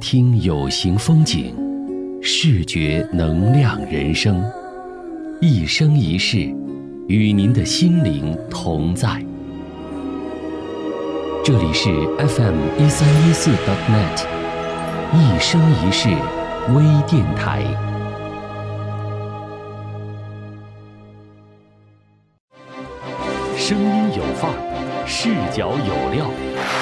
听有形风景，视觉能量人生，一生一世，与您的心灵同在。这里是 FM 一三一四 .net，一生一世微电台。声音有范儿，视角有料，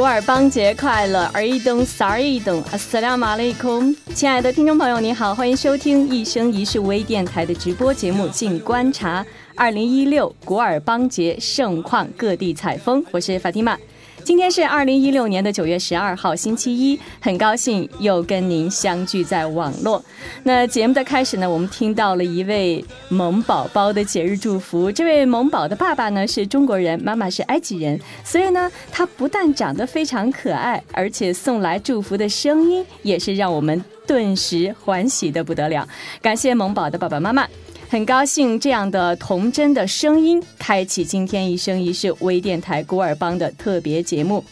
古尔邦节快乐！而一登萨尔一登，阿斯拉马雷空。亲爱的听众朋友，你好，欢迎收听一生一世微电台的直播节目《静观察》。二零一六古尔邦节盛况，各地采风。我是法蒂玛。今天是二零一六年的九月十二号，星期一，很高兴又跟您相聚在网络。那节目的开始呢，我们听到了一位萌宝宝的节日祝福。这位萌宝的爸爸呢是中国人，妈妈是埃及人，所以呢，他不但长得非常可爱，而且送来祝福的声音也是让我们顿时欢喜的不得了。感谢萌宝的爸爸妈妈。很高兴这样的童真的声音，开启今天一生一世微电台孤儿帮的特别节目。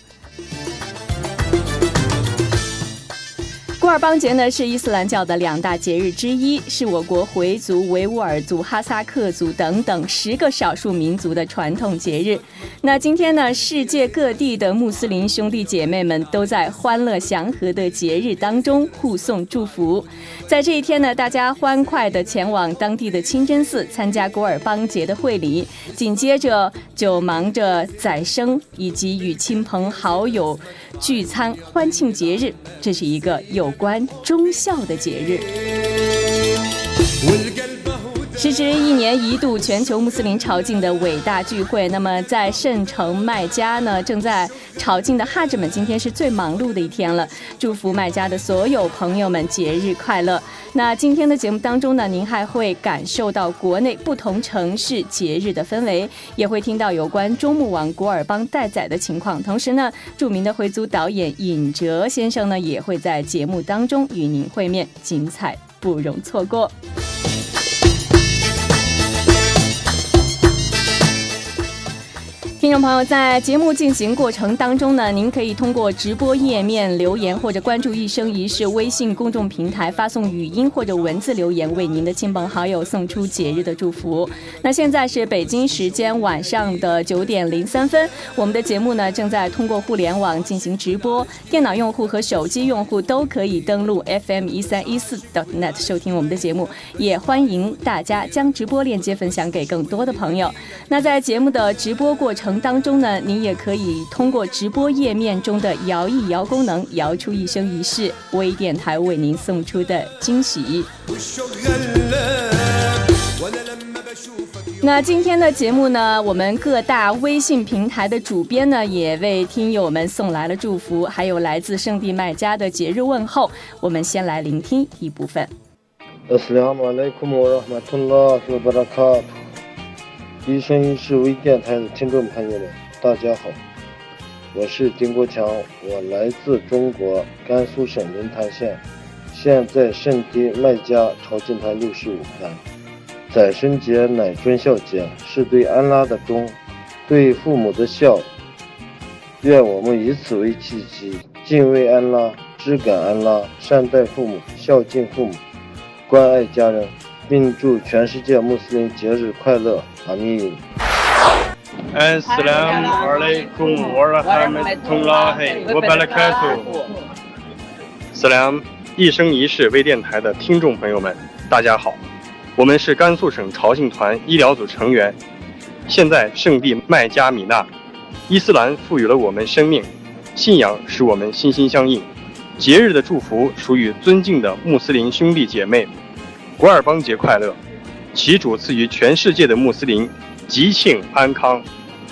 古尔邦节呢是伊斯兰教的两大节日之一，是我国回族、维吾尔族、哈萨克族等等十个少数民族的传统节日。那今天呢，世界各地的穆斯林兄弟姐妹们都在欢乐祥和的节日当中互送祝福。在这一天呢，大家欢快地前往当地的清真寺参加古尔邦节的会礼，紧接着就忙着宰牲以及与亲朋好友聚餐欢庆节日。这是一个有关忠孝的节日。时值一年一度全球穆斯林朝觐的伟大聚会，那么在圣城麦加呢，正在朝觐的哈 дж 们，今天是最忙碌的一天了。祝福麦加的所有朋友们节日快乐。那今天的节目当中呢，您还会感受到国内不同城市节日的氛围，也会听到有关中穆王古尔邦待宰的情况。同时呢，著名的回族导演尹哲先生呢，也会在节目当中与您会面，精彩不容错过。听众朋友，在节目进行过程当中呢，您可以通过直播页面留言，或者关注“一生一世”微信公众平台发送语音或者文字留言，为您的亲朋好友送出节日的祝福。那现在是北京时间晚上的九点零三分，我们的节目呢正在通过互联网进行直播，电脑用户和手机用户都可以登录 FM 一三一四 .net 收听我们的节目，也欢迎大家将直播链接分享给更多的朋友。那在节目的直播过程当中呢您也可以通过直播页面中的摇一摇功能摇出一生一世微电台为您送出的惊喜。那今天的节目呢我们各大微信平台的主编呢也为听友们送来了祝福还有来自圣地卖家的节日问候。我们先来聆听一部分。一生一世微电台的听众朋友们，大家好，我是丁国强，我来自中国甘肃省临潭县，现在圣地麦加朝觐团六十五团。宰生节乃尊孝节，是对安拉的忠，对父母的孝。愿我们以此为契机，敬畏安拉，知感安拉，善待父母，孝敬父母，关爱家人，并祝全世界穆斯林节日快乐，阿弥。安斯拉姆，瓦莱昆，瓦拉哈梅特，图拉黑，我巴拉卡苏。斯拉姆，一生一世微电台的听众朋友们，大家好，我们是甘肃省朝信团医疗组成员，现在圣地麦加米纳，伊斯兰赋予了我们生命，信仰使我们心心相印，节日的祝福属于尊敬的穆斯林兄弟姐妹。古尔邦节快乐！祈主赐予全世界的穆斯林吉庆安康。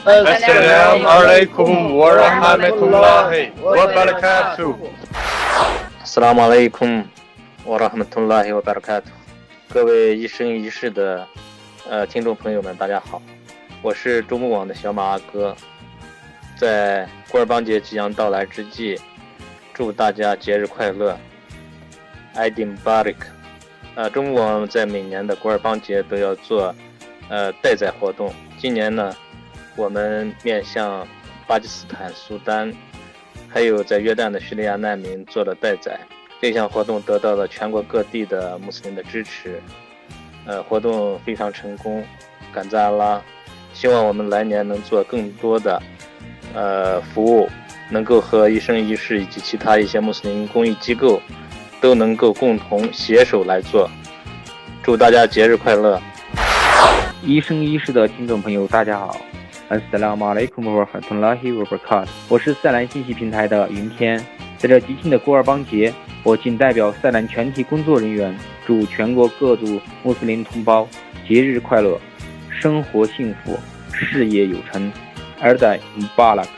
Assalamu alaikum wa rahmatullahi wa barakatuh。Assalamu alaikum wa rahmatullahi wa barakatuh。各位一生一世的呃听众朋友们，大家好，我是中牧网的小马阿哥。在古尔邦节即将到来之际，祝大家节日快乐，Aidin Barik。呃，中国在每年的古尔邦节都要做呃代载活动，今年呢。我们面向巴基斯坦、苏丹，还有在约旦的叙利亚难民做了代载。这项活动得到了全国各地的穆斯林的支持，呃，活动非常成功，感赞拉。希望我们来年能做更多的呃服务，能够和一生一世以及其他一些穆斯林公益机构都能够共同携手来做。祝大家节日快乐！一生一世的听众朋友，大家好。Assalamualaikum warahmatullahi wabarakatuh。我是赛兰信息平台的云天，在这吉庆的古尔邦节，我谨代表赛兰全体工作人员，祝全国各族穆斯林同胞节日快乐，生活幸福，事业有成。尔代姆巴拉克。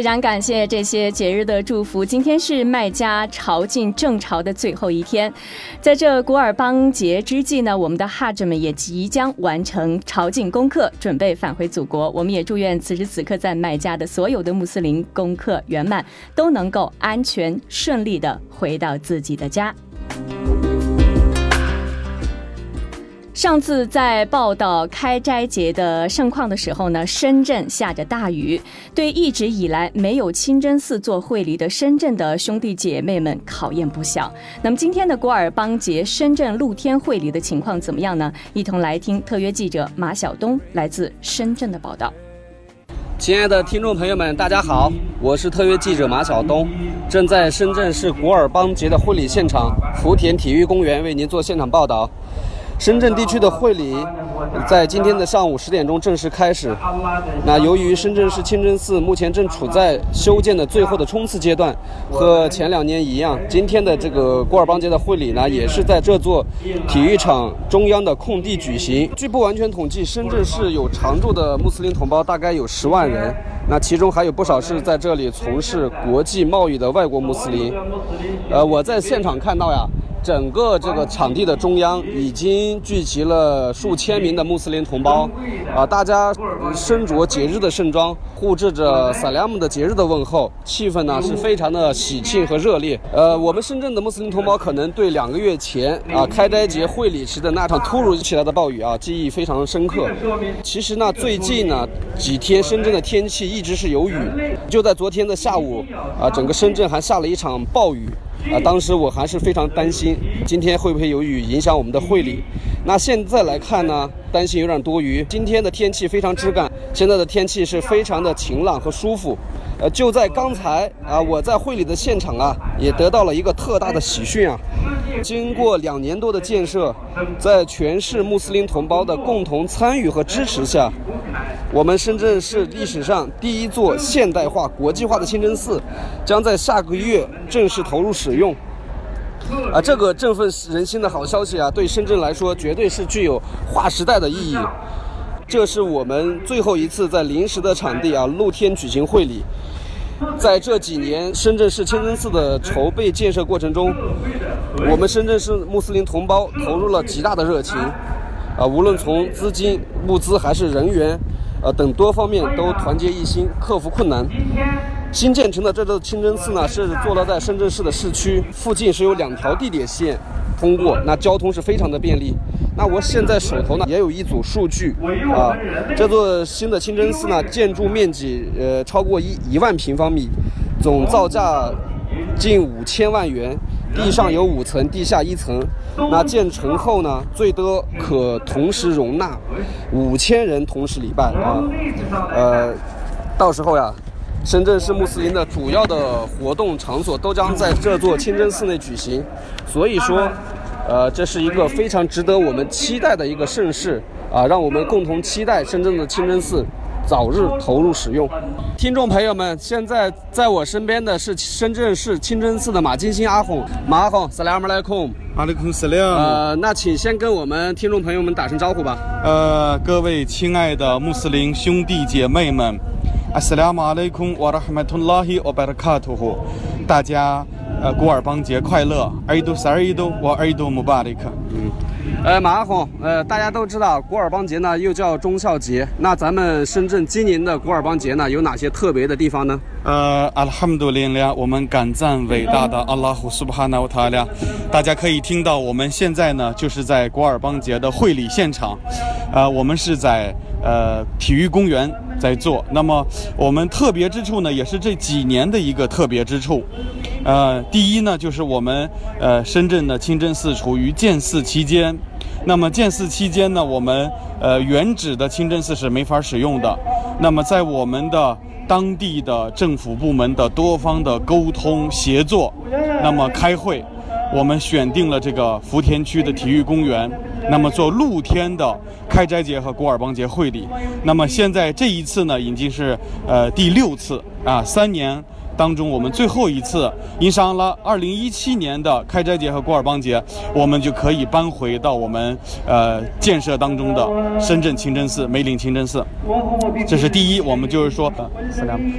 非常感谢这些节日的祝福。今天是麦加朝觐正朝的最后一天，在这古尔邦节之际呢，我们的哈哲们也即将完成朝觐功课，准备返回祖国。我们也祝愿此时此刻在麦加的所有的穆斯林功课圆满，都能够安全顺利的回到自己的家。上次在报道开斋节的盛况的时候呢，深圳下着大雨，对一直以来没有清真寺做会礼的深圳的兄弟姐妹们考验不小。那么今天的古尔邦节深圳露天会礼的情况怎么样呢？一同来听特约记者马晓东来自深圳的报道。亲爱的听众朋友们，大家好，我是特约记者马晓东，正在深圳市古尔邦节的婚礼现场福田体育公园为您做现场报道。深圳地区的会礼在今天的上午十点钟正式开始。那由于深圳市清真寺目前正处在修建的最后的冲刺阶段，和前两年一样，今天的这个古尔邦节的会礼呢，也是在这座体育场中央的空地举行。据不完全统计，深圳市有常住的穆斯林同胞大概有十万人，那其中还有不少是在这里从事国际贸易的外国穆斯林。呃，我在现场看到呀。整个这个场地的中央已经聚集了数千名的穆斯林同胞，啊，大家身着节日的盛装，互致着萨拉姆的节日的问候，气氛呢是非常的喜庆和热烈。呃，我们深圳的穆斯林同胞可能对两个月前啊开斋节会礼时的那场突如其来的暴雨啊记忆非常深刻。其实呢，最近呢几天深圳的天气一直是有雨，就在昨天的下午啊，整个深圳还下了一场暴雨。啊，当时我还是非常担心，今天会不会有雨影响我们的会礼？那现在来看呢，担心有点多余。今天的天气非常枝干，现在的天气是非常的晴朗和舒服。呃，就在刚才啊，我在会礼的现场啊，也得到了一个特大的喜讯啊。经过两年多的建设，在全市穆斯林同胞的共同参与和支持下，我们深圳市历史上第一座现代化、国际化的清真寺，将在下个月正式投入使用。啊，这个振奋人心的好消息啊，对深圳来说绝对是具有划时代的意义。这是我们最后一次在临时的场地啊露天举行会礼。在这几年深圳市清真寺的筹备建设过程中，我们深圳市穆斯林同胞投入了极大的热情，啊，无论从资金、物资还是人员，呃等多方面都团结一心，克服困难。新建成的这座清真寺呢，是坐落在深圳市的市区，附近是有两条地铁线通过，那交通是非常的便利。那我现在手头呢也有一组数据啊，这座新的清真寺呢，建筑面积呃超过一一万平方米，总造价近五千万元，地上有五层，地下一层。那建成后呢，最多可同时容纳五千人同时礼拜啊，呃，到时候呀，深圳市穆斯林的主要的活动场所都将在这座清真寺内举行，所以说。呃，这是一个非常值得我们期待的一个盛世，啊，让我们共同期待深圳的清真寺。早日投入使用。听众朋友们，现在在我身边的是深圳市清真寺的马金星阿訇，马阿訇，萨拉姆莱库，阿里库斯亮。呃，那请先跟我们听众朋友们打声招呼吧。呃，各位亲爱的穆斯林兄弟姐妹们，，Assalamu alaikum wa rahmatullahi wa barakatuh，大家呃古尔邦节快乐，阿伊都萨尔伊都我阿伊都穆巴里克。嗯。呃，马阿訇，呃，大家都知道古尔邦节呢，又叫忠孝节。那咱们深圳今年的古尔邦节呢，有哪些特别的地方呢？呃，阿拉哈姆杜林俩，我们感赞伟大的阿拉胡苏巴哈纳乌塔俩。大家可以听到，我们现在呢，就是在古尔邦节的会礼现场。呃，我们是在呃体育公园在做。那么我们特别之处呢，也是这几年的一个特别之处。呃，第一呢，就是我们呃深圳的清真寺处于建寺期间。那么建寺期间呢，我们呃原址的清真寺是没法使用的。那么在我们的当地的政府部门的多方的沟通协作，那么开会，我们选定了这个福田区的体育公园，那么做露天的开斋节和古尔邦节会礼。那么现在这一次呢，已经是呃第六次啊，三年。当中，我们最后一次因上了二零一七年的开斋节和古尔邦节，我们就可以搬回到我们呃建设当中的深圳清真寺梅林清真寺。这是第一，我们就是说，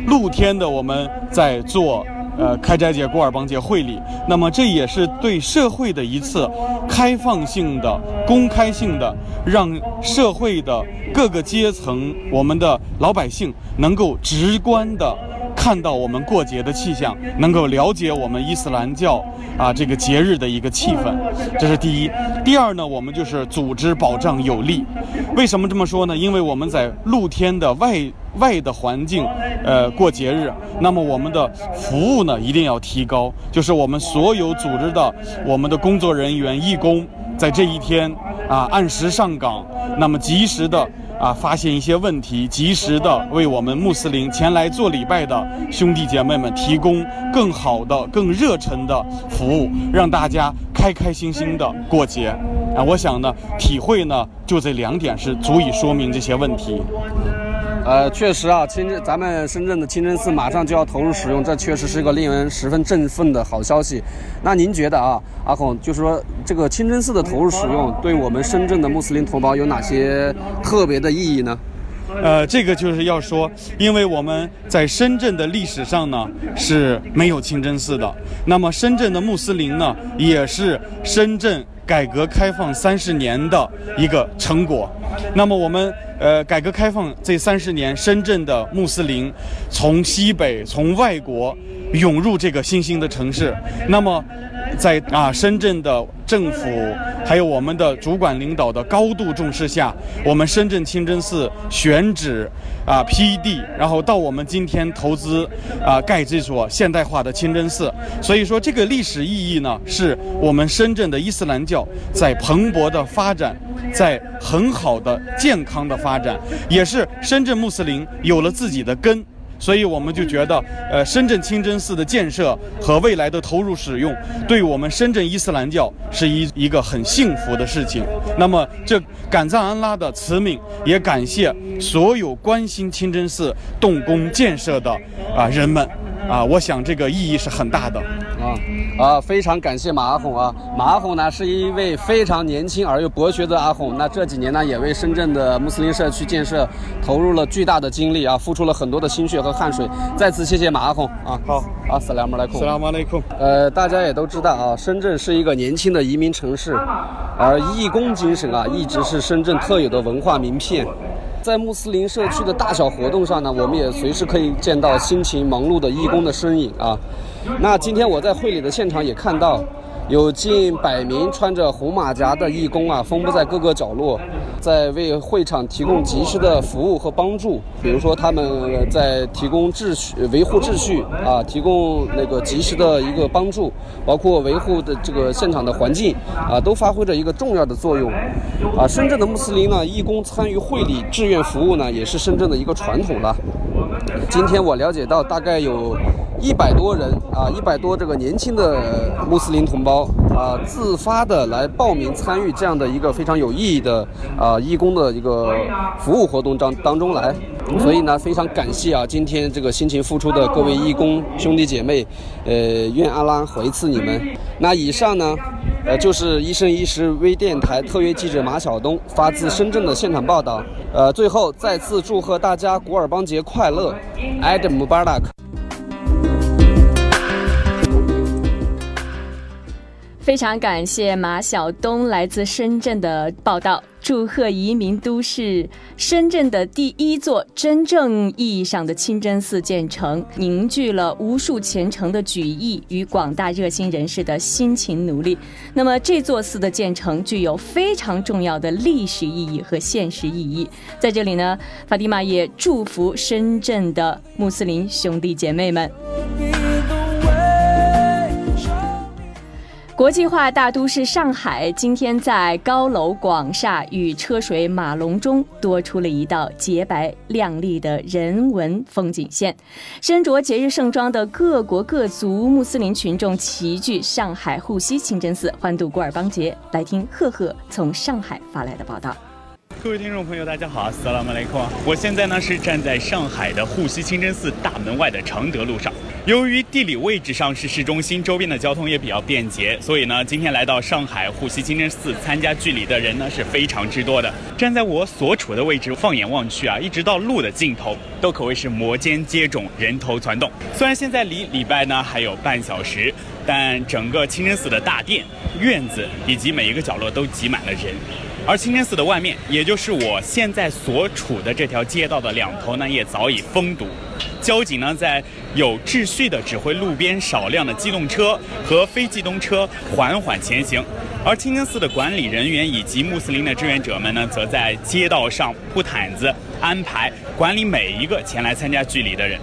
露天的我们在做呃开斋节、古尔邦节会礼，那么这也是对社会的一次开放性的、公开性的，让社会的各个阶层、我们的老百姓能够直观的。看到我们过节的气象，能够了解我们伊斯兰教啊这个节日的一个气氛，这是第一。第二呢，我们就是组织保障有力。为什么这么说呢？因为我们在露天的外外的环境，呃，过节日，那么我们的服务呢一定要提高，就是我们所有组织的我们的工作人员、义工，在这一天啊按时上岗，那么及时的。啊，发现一些问题，及时的为我们穆斯林前来做礼拜的兄弟姐妹们提供更好的、更热忱的服务，让大家开开心心的过节。啊，我想呢，体会呢，就这两点是足以说明这些问题。呃，确实啊，清真咱们深圳的清真寺马上就要投入使用，这确实是一个令人十分振奋的好消息。那您觉得啊，阿孔，就是说这个清真寺的投入使用，对我们深圳的穆斯林同胞有哪些特别的意义呢？呃，这个就是要说，因为我们在深圳的历史上呢是没有清真寺的，那么深圳的穆斯林呢也是深圳改革开放三十年的一个成果，那么我们。呃，改革开放这三十年，深圳的穆斯林从西北、从外国涌入这个新兴的城市。那么，在啊深圳的政府还有我们的主管领导的高度重视下，我们深圳清真寺选址啊批地，然后到我们今天投资啊盖这所现代化的清真寺。所以说，这个历史意义呢，是我们深圳的伊斯兰教在蓬勃的发展。在很好的健康的发展，也是深圳穆斯林有了自己的根，所以我们就觉得，呃，深圳清真寺的建设和未来的投入使用，对我们深圳伊斯兰教是一一个很幸福的事情。那么，这感赞安拉的慈悯，也感谢所有关心清真寺动工建设的啊人们。啊，我想这个意义是很大的，啊啊，非常感谢马阿红啊，马阿红呢是一位非常年轻而又博学的阿红，那这几年呢也为深圳的穆斯林社区建设投入了巨大的精力啊，付出了很多的心血和汗水，再次谢谢马阿红啊，好，啊，斯拉姆莱库，斯拉姆莱库，呃，大家也都知道啊，深圳是一个年轻的移民城市，而义工精神啊一直是深圳特有的文化名片。在穆斯林社区的大小活动上呢，我们也随时可以见到辛勤忙碌的义工的身影啊。那今天我在会礼的现场也看到。有近百名穿着红马甲的义工啊，分布在各个角落，在为会场提供及时的服务和帮助。比如说，他们在提供秩序、维护秩序啊，提供那个及时的一个帮助，包括维护的这个现场的环境啊，都发挥着一个重要的作用。啊，深圳的穆斯林呢，义工参与会礼志愿服务呢，也是深圳的一个传统了。今天我了解到，大概有。一百多人啊，一百多这个年轻的穆斯林同胞啊自发的来报名参与这样的一个非常有意义的啊义工的一个服务活动当当中来。所以呢，非常感谢啊，今天这个辛勤付出的各位义工兄弟姐妹，呃，愿阿拉回赐你们。那以上呢，呃，就是一生一世微电台特约记者马晓东发自深圳的现场报道。呃，最后再次祝贺大家古尔邦节快乐，Adam Mubarak。非常感谢马晓东来自深圳的报道，祝贺移民都市深圳的第一座真正意义上的清真寺建成，凝聚了无数虔诚的举义与广大热心人士的辛勤努力。那么，这座寺的建成具有非常重要的历史意义和现实意义。在这里呢，法蒂玛也祝福深圳的穆斯林兄弟姐妹们。国际化大都市上海今天在高楼广厦与车水马龙中多出了一道洁白亮丽的人文风景线。身着节日盛装的各国各族穆斯林群众齐聚上海沪西清真寺欢度古尔邦节。来听赫赫从上海发来的报道。各位听众朋友，大家好，斯拉姆雷克。我现在呢是站在上海的沪西清真寺大门外的常德路上。由于地理位置上是市中心，周边的交通也比较便捷，所以呢，今天来到上海沪西清真寺参加聚礼的人呢是非常之多的。站在我所处的位置，放眼望去啊，一直到路的尽头，都可谓是摩肩接踵，人头攒动。虽然现在离礼拜呢还有半小时，但整个清真寺的大殿、院子以及每一个角落都挤满了人。而清真寺的外面，也就是我现在所处的这条街道的两头呢，也早已封堵。交警呢，在有秩序地指挥路边少量的机动车和非机动车缓缓前行，而清真寺的管理人员以及穆斯林的志愿者们呢，则在街道上铺毯子，安排管理每一个前来参加聚礼的人。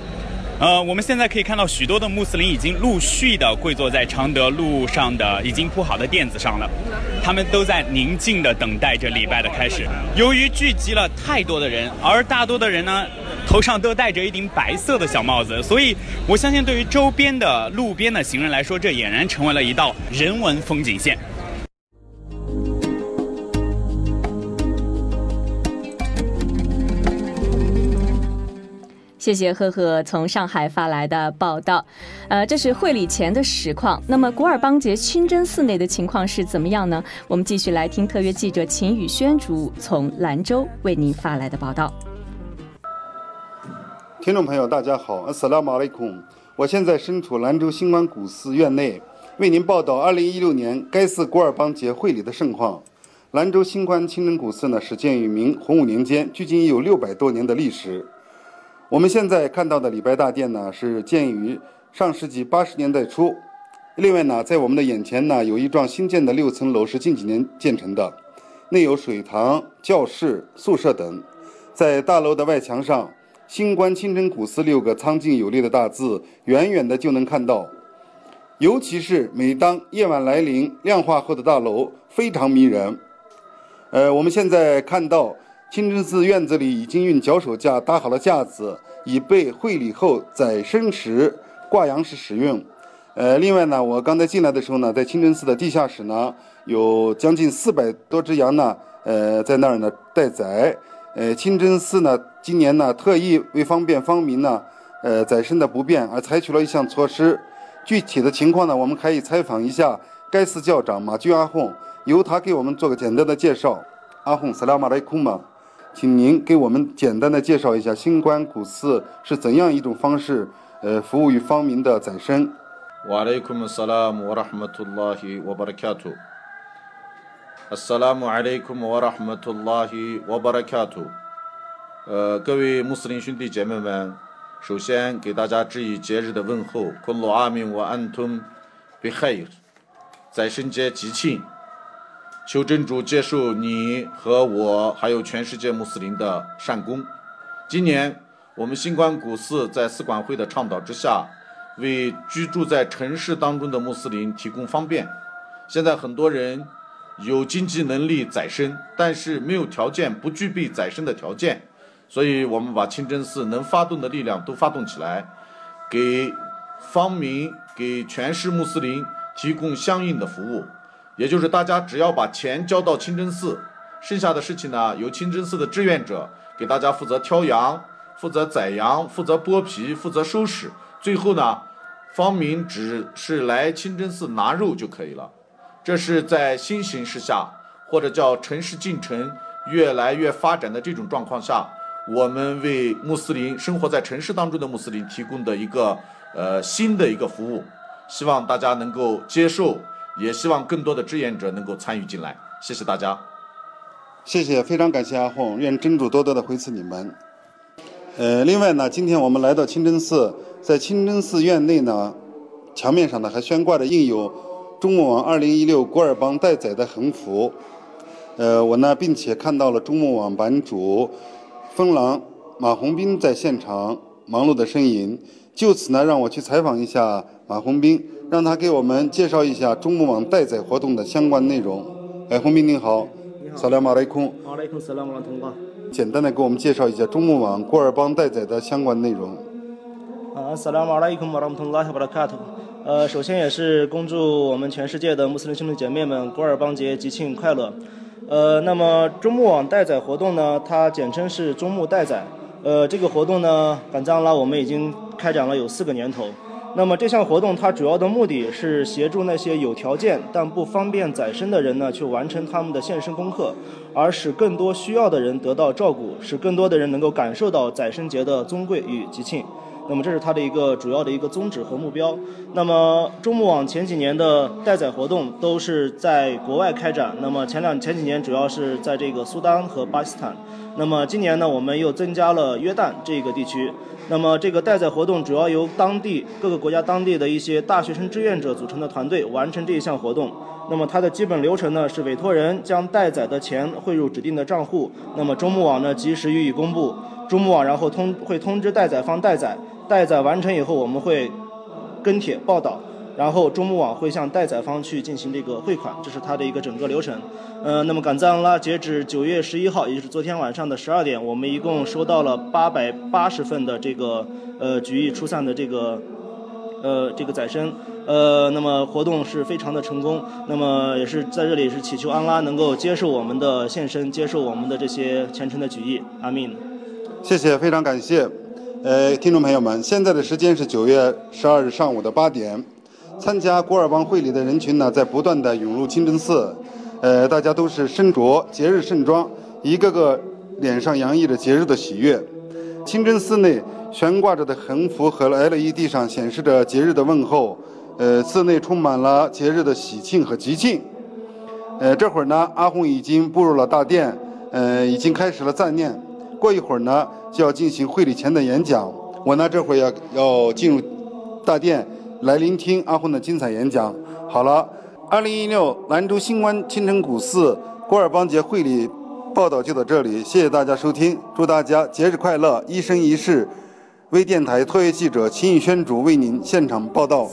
呃，我们现在可以看到许多的穆斯林已经陆续的跪坐在常德路上的已经铺好的垫子上了，他们都在宁静的等待着礼拜的开始。由于聚集了太多的人，而大多的人呢，头上都戴着一顶白色的小帽子，所以我相信对于周边的路边的行人来说，这俨然成为了一道人文风景线。谢谢赫赫从上海发来的报道，呃，这是会礼前的实况。那么古尔邦节清真寺内的情况是怎么样呢？我们继续来听特约记者秦宇轩主从兰州为您发来的报道。听众朋友，大家好，阿斯拉马雷孔，我现在身处兰州新光古寺院内，为您报道2016年该寺古尔邦节会礼的盛况。兰州新光清真古寺呢，始建于明洪武年间，距今已有六百多年的历史。我们现在看到的礼拜大殿呢，是建于上世纪八十年代初。另外呢，在我们的眼前呢，有一幢新建的六层楼，是近几年建成的，内有水塘、教室、宿舍等。在大楼的外墙上，“星光清真古寺”六个苍劲有力的大字，远远的就能看到。尤其是每当夜晚来临，亮化后的大楼非常迷人。呃，我们现在看到。清真寺院子里已经用脚手架搭好了架子，以备会礼后宰生时、挂羊时使用。呃，另外呢，我刚才进来的时候呢，在清真寺的地下室呢，有将近四百多只羊呢，呃，在那儿呢待宰。呃，清真寺呢，今年呢，特意为方便方民呢，呃，宰牲的不便而采取了一项措施。具体的情况呢，我们可以采访一下该寺教长马军阿訇，由他给我们做个简单的介绍。阿訇，萨拉马莱库嘛。请您给我们简单的介绍一下新冠古寺是怎样一种方式，呃，服务于方民的再生。瓦莱库姆萨拉姆瓦拉哈马图拉希瓦巴拉卡图。阿萨拉姆阿拉哈马图拉希瓦巴拉卡图。呃，各位穆斯林兄弟姐妹们，首先给大家致以节日的问候，昆罗阿明瓦安吞比海，宰生节吉庆。求真主接受你和我，还有全世界穆斯林的善功。今年，我们新冠古寺在寺管会的倡导之下，为居住在城市当中的穆斯林提供方便。现在很多人有经济能力宰生，但是没有条件，不具备宰生的条件，所以我们把清真寺能发动的力量都发动起来，给方民、给全市穆斯林提供相应的服务。也就是大家只要把钱交到清真寺，剩下的事情呢，由清真寺的志愿者给大家负责挑羊、负责宰羊、负责剥皮、负责收拾，最后呢，方明只是来清真寺拿肉就可以了。这是在新形势下，或者叫城市进程越来越发展的这种状况下，我们为穆斯林生活在城市当中的穆斯林提供的一个呃新的一个服务，希望大家能够接受。也希望更多的志愿者能够参与进来，谢谢大家。谢谢，非常感谢阿红，愿真主多多的回赐你们。呃，另外呢，今天我们来到清真寺，在清真寺院内呢，墙面上呢还悬挂着印有中穆网2016古尔邦待宰的横幅。呃，我呢，并且看到了中穆网版主风狼马红斌在现场忙碌的身影，就此呢，让我去采访一下马红斌。让他给我们介绍一下中穆网待宰活动的相关内容。哎，洪斌您好，萨拉马雷空。马雷空，萨拉马拉通简单的给我们介绍一下中穆网古尔邦待宰的相关内容。啊，萨拉马雷空，马拉通拉，巴拉卡图。呃，首先也是恭祝我们全世界的穆斯林兄弟姐妹们古尔邦节吉庆快乐。呃，那么中穆网待宰活动呢，它简称是中穆待宰。呃，这个活动呢，赶藏拉我们已经开展了有四个年头。那么这项活动它主要的目的是协助那些有条件但不方便宰牲的人呢，去完成他们的献身功课，而使更多需要的人得到照顾，使更多的人能够感受到宰牲节的尊贵与吉庆。那么这是它的一个主要的一个宗旨和目标。那么中穆网前几年的待宰活动都是在国外开展，那么前两前几年主要是在这个苏丹和巴基斯坦。那么今年呢，我们又增加了约旦这个地区。那么这个待宰活动主要由当地各个国家当地的一些大学生志愿者组成的团队完成这一项活动。那么它的基本流程呢是委托人将待宰的钱汇入指定的账户，那么中穆网呢及时予以公布，中穆网然后通会通知待宰方待宰，待宰完成以后我们会跟帖报道。然后中穆网会向待宰方去进行这个汇款，这是它的一个整个流程。呃，那么赶藏拉截止九月十一号，也就是昨天晚上的十二点，我们一共收到了八百八十份的这个呃举义出散的这个呃这个宰牲。呃，那么活动是非常的成功。那么也是在这里是祈求安拉能够接受我们的献身，接受我们的这些虔诚的举意。阿弥。谢谢，非常感谢。呃，听众朋友们，现在的时间是九月十二日上午的八点。参加古尔邦会礼的人群呢，在不断的涌入清真寺，呃，大家都是身着节日盛装，一个个脸上洋溢着节日的喜悦。清真寺内悬挂着的横幅和 LED 上显示着节日的问候，呃，寺内充满了节日的喜庆和吉庆。呃，这会儿呢，阿红已经步入了大殿，呃，已经开始了赞念。过一会儿呢，就要进行会礼前的演讲。我呢，这会儿要要进入大殿。来聆听阿混的精彩演讲。好了，二零一六兰州新关青城古寺古尔邦节会礼报道就到这里，谢谢大家收听，祝大家节日快乐，一生一世。微电台特约记者秦宇轩主为您现场报道。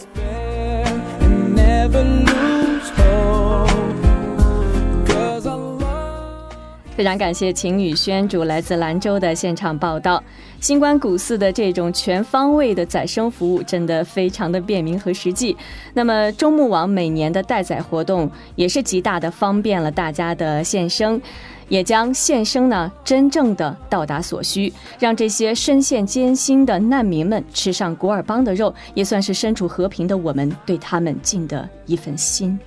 非常感谢秦宇轩主来自兰州的现场报道。新关古寺的这种全方位的宰牲服务，真的非常的便民和实际。那么中牧网每年的待宰活动，也是极大的方便了大家的献牲，也将献牲呢真正的到达所需，让这些深陷艰辛的难民们吃上古尔邦的肉，也算是身处和平的我们对他们尽的一份心。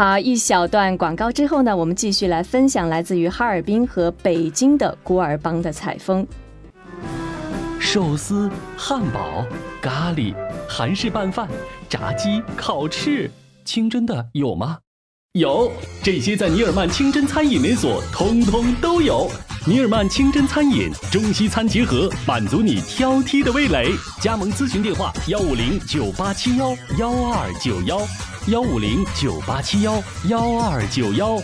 好，一小段广告之后呢，我们继续来分享来自于哈尔滨和北京的古尔邦的采风。寿司、汉堡、咖喱、韩式拌饭、炸鸡、烤翅，清真的有吗？有，这些在尼尔曼清真餐饮连锁通通都有。尼尔曼清真餐饮，中西餐结合，满足你挑剔的味蕾。加盟咨询电话：幺五零九八七幺幺二九幺。幺五零九八七幺幺二九幺。